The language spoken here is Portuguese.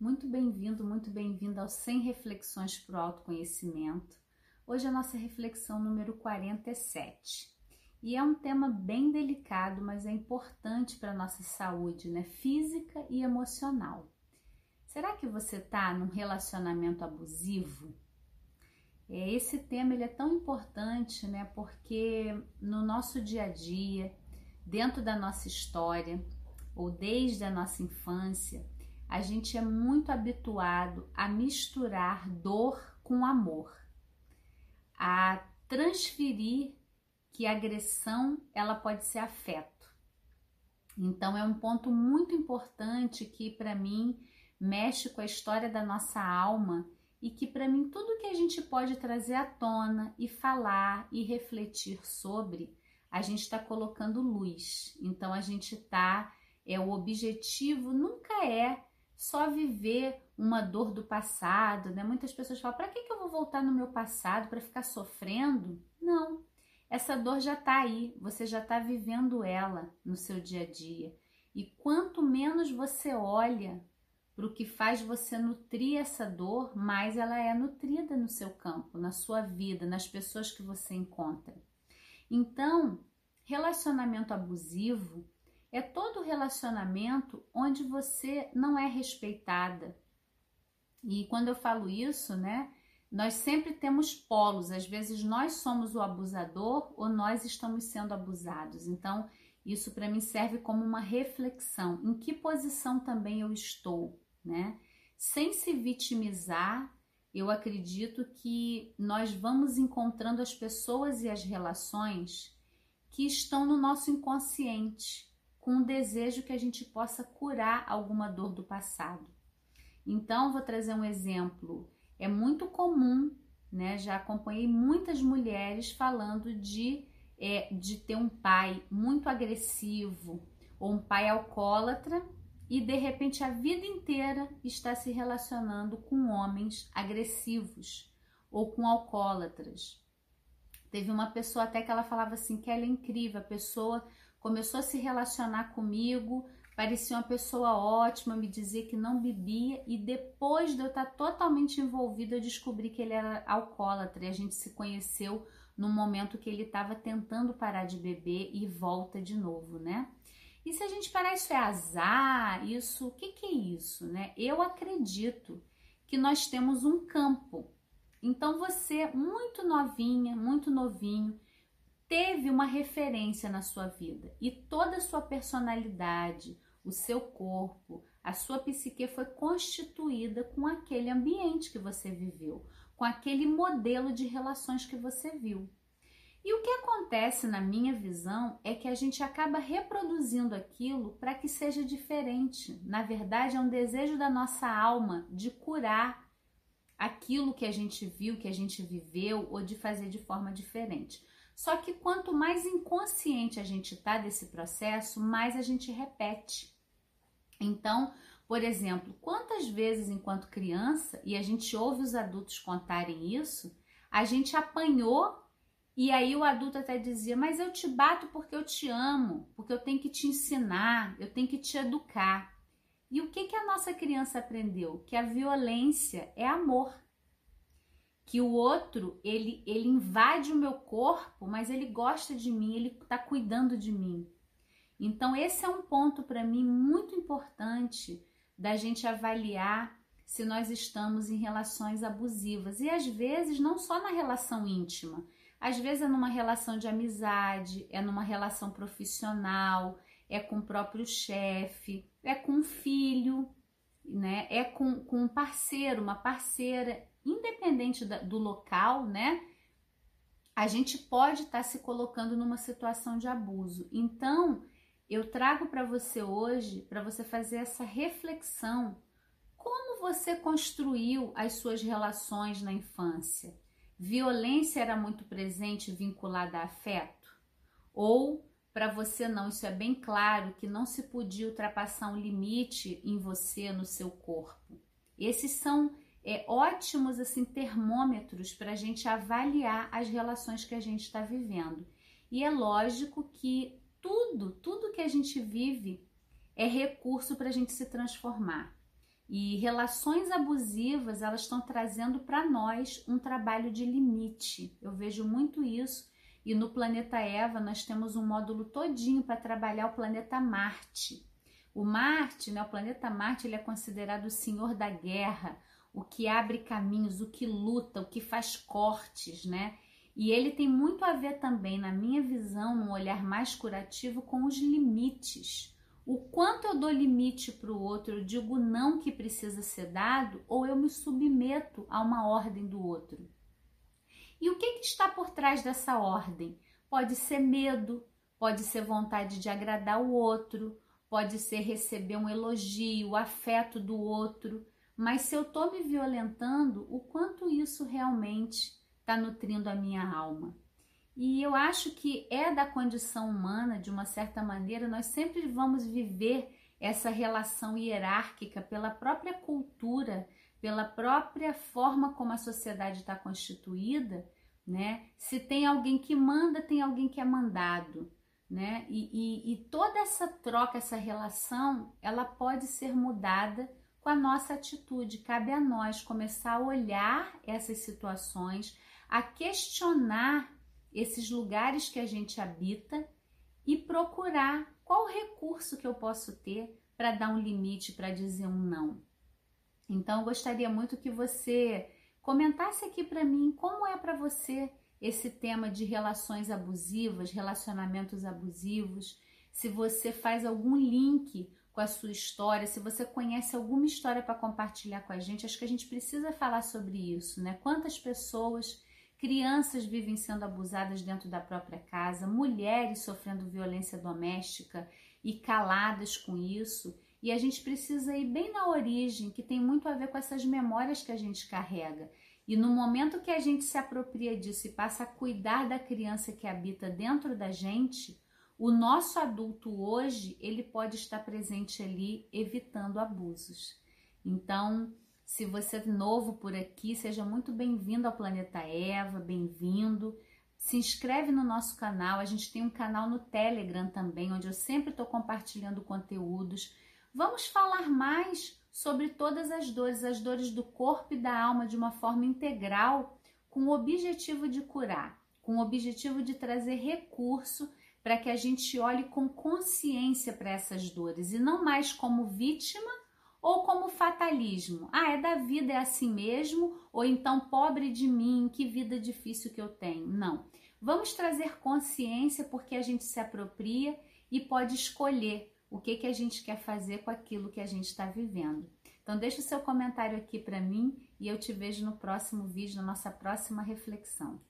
Muito bem-vindo, muito bem-vinda ao 100 Reflexões para o Autoconhecimento. Hoje é a nossa reflexão número 47. E é um tema bem delicado, mas é importante para a nossa saúde, né? Física e emocional. Será que você está num relacionamento abusivo? É, esse tema ele é tão importante, né? Porque no nosso dia a dia, dentro da nossa história, ou desde a nossa infância, a gente é muito habituado a misturar dor com amor, a transferir que agressão ela pode ser afeto. Então é um ponto muito importante que para mim mexe com a história da nossa alma e que para mim tudo que a gente pode trazer à tona e falar e refletir sobre, a gente está colocando luz. Então a gente está é o objetivo nunca é só viver uma dor do passado, né? Muitas pessoas falam: para que, que eu vou voltar no meu passado para ficar sofrendo? Não, essa dor já está aí, você já está vivendo ela no seu dia a dia. E quanto menos você olha para o que faz você nutrir essa dor, mais ela é nutrida no seu campo, na sua vida, nas pessoas que você encontra. Então, relacionamento abusivo é todo relacionamento onde você não é respeitada. E quando eu falo isso, né, nós sempre temos polos, às vezes nós somos o abusador ou nós estamos sendo abusados. Então, isso para mim serve como uma reflexão, em que posição também eu estou, né? Sem se vitimizar, eu acredito que nós vamos encontrando as pessoas e as relações que estão no nosso inconsciente com o desejo que a gente possa curar alguma dor do passado. Então, vou trazer um exemplo. É muito comum, né? Já acompanhei muitas mulheres falando de, é, de ter um pai muito agressivo ou um pai alcoólatra e de repente a vida inteira está se relacionando com homens agressivos ou com alcoólatras. Teve uma pessoa até que ela falava assim que ela é incrível, a pessoa começou a se relacionar comigo, parecia uma pessoa ótima, me dizia que não bebia e depois de eu estar totalmente envolvida, eu descobri que ele era alcoólatra e a gente se conheceu no momento que ele estava tentando parar de beber e volta de novo, né? E se a gente parar, isso é azar, isso, o que, que é isso, né? Eu acredito que nós temos um campo. Então você, muito novinha, muito novinho, teve uma referência na sua vida e toda a sua personalidade, o seu corpo, a sua psique foi constituída com aquele ambiente que você viveu, com aquele modelo de relações que você viu. E o que acontece na minha visão é que a gente acaba reproduzindo aquilo para que seja diferente. Na verdade, é um desejo da nossa alma de curar aquilo que a gente viu, que a gente viveu ou de fazer de forma diferente. Só que quanto mais inconsciente a gente tá desse processo, mais a gente repete. Então, por exemplo, quantas vezes enquanto criança, e a gente ouve os adultos contarem isso, a gente apanhou e aí o adulto até dizia: Mas eu te bato porque eu te amo, porque eu tenho que te ensinar, eu tenho que te educar. E o que, que a nossa criança aprendeu? Que a violência é amor que o outro ele ele invade o meu corpo, mas ele gosta de mim, ele está cuidando de mim. Então esse é um ponto para mim muito importante da gente avaliar se nós estamos em relações abusivas e às vezes não só na relação íntima, às vezes é numa relação de amizade, é numa relação profissional, é com o próprio chefe, é com um filho, né? É com, com um parceiro, uma parceira independente da, do local, né? A gente pode estar tá se colocando numa situação de abuso. Então, eu trago para você hoje, para você fazer essa reflexão. Como você construiu as suas relações na infância? Violência era muito presente vinculada a afeto? Ou para você não, isso é bem claro que não se podia ultrapassar um limite em você, no seu corpo. Esses são é, ótimos assim termômetros para a gente avaliar as relações que a gente está vivendo. E é lógico que tudo, tudo que a gente vive é recurso para a gente se transformar. E relações abusivas, elas estão trazendo para nós um trabalho de limite. Eu vejo muito isso. E no planeta Eva nós temos um módulo todinho para trabalhar o planeta Marte. O Marte, né, o planeta Marte, ele é considerado o senhor da guerra, o que abre caminhos, o que luta, o que faz cortes, né? E ele tem muito a ver também, na minha visão, num olhar mais curativo, com os limites o quanto eu dou limite para o outro, eu digo não que precisa ser dado, ou eu me submeto a uma ordem do outro. E o que, que está por trás dessa ordem? Pode ser medo, pode ser vontade de agradar o outro, pode ser receber um elogio, afeto do outro. Mas se eu estou me violentando, o quanto isso realmente está nutrindo a minha alma? E eu acho que é da condição humana, de uma certa maneira, nós sempre vamos viver essa relação hierárquica pela própria cultura, pela própria forma como a sociedade está constituída, né? Se tem alguém que manda, tem alguém que é mandado, né? E, e, e toda essa troca, essa relação, ela pode ser mudada com a nossa atitude. Cabe a nós começar a olhar essas situações, a questionar esses lugares que a gente habita e procurar qual recurso que eu posso ter para dar um limite, para dizer um não. Então, eu gostaria muito que você comentasse aqui para mim como é para você esse tema de relações abusivas, relacionamentos abusivos, se você faz algum link com a sua história, se você conhece alguma história para compartilhar com a gente, acho que a gente precisa falar sobre isso, né? Quantas pessoas crianças vivem sendo abusadas dentro da própria casa, mulheres sofrendo violência doméstica e caladas com isso. E a gente precisa ir bem na origem, que tem muito a ver com essas memórias que a gente carrega. E no momento que a gente se apropria disso e passa a cuidar da criança que habita dentro da gente, o nosso adulto hoje, ele pode estar presente ali evitando abusos. Então, se você é novo por aqui, seja muito bem-vindo ao Planeta Eva, bem-vindo. Se inscreve no nosso canal, a gente tem um canal no Telegram também, onde eu sempre estou compartilhando conteúdos. Vamos falar mais sobre todas as dores, as dores do corpo e da alma de uma forma integral, com o objetivo de curar, com o objetivo de trazer recurso para que a gente olhe com consciência para essas dores e não mais como vítima ou como fatalismo. Ah, é da vida, é assim mesmo, ou então pobre de mim, que vida difícil que eu tenho. Não. Vamos trazer consciência porque a gente se apropria e pode escolher o que, que a gente quer fazer com aquilo que a gente está vivendo. Então deixa o seu comentário aqui para mim e eu te vejo no próximo vídeo, na nossa próxima reflexão.